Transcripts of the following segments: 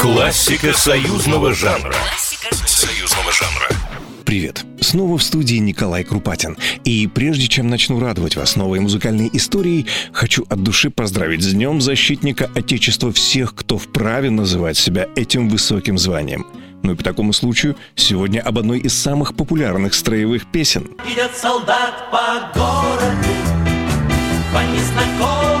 Классика союзного жанра. Союзного жанра. Привет! Снова в студии Николай Крупатин. И прежде чем начну радовать вас новой музыкальной историей, хочу от души поздравить с Днем Защитника Отечества всех, кто вправе называть себя этим высоким званием. Ну и по такому случаю сегодня об одной из самых популярных строевых песен. Идет солдат по городу, по. Как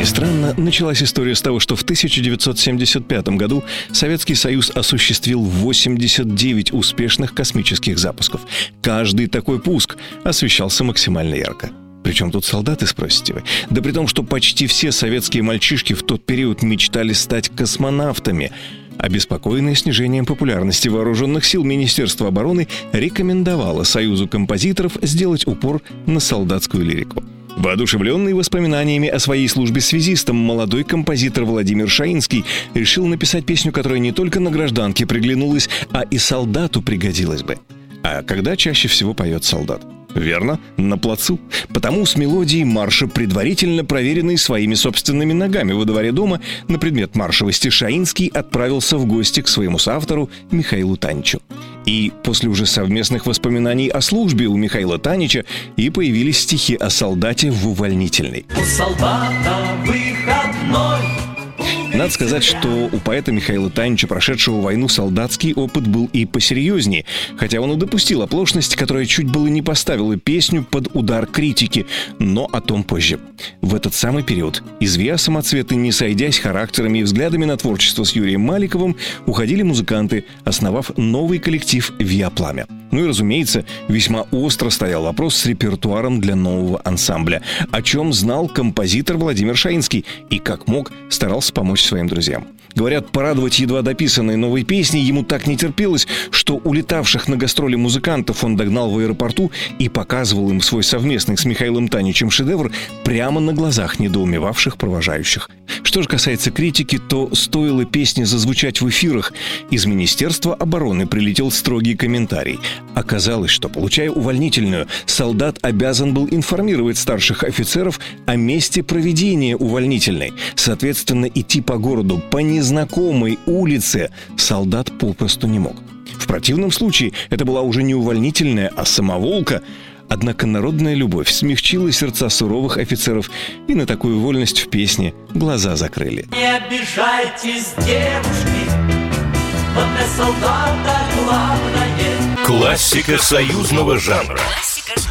ни странно, началась история с того, что в 1975 году Советский Союз осуществил 89 успешных космических запусков. Каждый такой пуск освещался максимально ярко. Причем тут солдаты, спросите вы? Да при том, что почти все советские мальчишки в тот период мечтали стать космонавтами. Обеспокоенное снижением популярности вооруженных сил Министерство обороны рекомендовало Союзу композиторов сделать упор на солдатскую лирику. Воодушевленный воспоминаниями о своей службе связистом, молодой композитор Владимир Шаинский решил написать песню, которая не только на гражданке приглянулась, а и солдату пригодилась бы. А когда чаще всего поет солдат? Верно, на плацу. Потому с мелодией марша, предварительно проверенной своими собственными ногами во дворе дома на предмет маршевости, Шаинский отправился в гости к своему соавтору Михаилу Таничу. И после уже совместных воспоминаний о службе у Михаила Танича и появились стихи о солдате в увольнительной. У солдата выходной. Надо сказать, что у поэта Михаила Танича, прошедшего войну, солдатский опыт был и посерьезнее, хотя он и допустил оплошность, которая чуть было не поставила песню под удар критики, но о том позже. В этот самый период из ВИА самоцветы, не сойдясь характерами и взглядами на творчество с Юрием Маликовым, уходили музыканты, основав новый коллектив «ВИА Пламя». Ну и, разумеется, весьма остро стоял вопрос с репертуаром для нового ансамбля, о чем знал композитор Владимир Шаинский и, как мог, старался помочь своим друзьям. Говорят, порадовать едва дописанной новой песней ему так не терпелось, что улетавших на гастроли музыкантов он догнал в аэропорту и показывал им свой совместный с Михаилом Таничем шедевр прямо на глазах недоумевавших провожающих. Что же касается критики, то стоило песне зазвучать в эфирах. Из Министерства обороны прилетел строгий комментарий. Оказалось, что, получая увольнительную, солдат обязан был информировать старших офицеров о месте проведения увольнительной. Соответственно, идти по городу по незнакомой улице солдат попросту не мог. В противном случае это была уже не увольнительная, а самоволка. Однако народная любовь смягчила сердца суровых офицеров, и на такую вольность в песне глаза закрыли. Не обижайтесь, девушки, вот для солдата главное. Классика союзного жанра.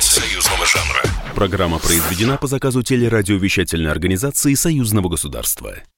Союзного жанра. Программа произведена по заказу телерадиовещательной организации Союзного государства.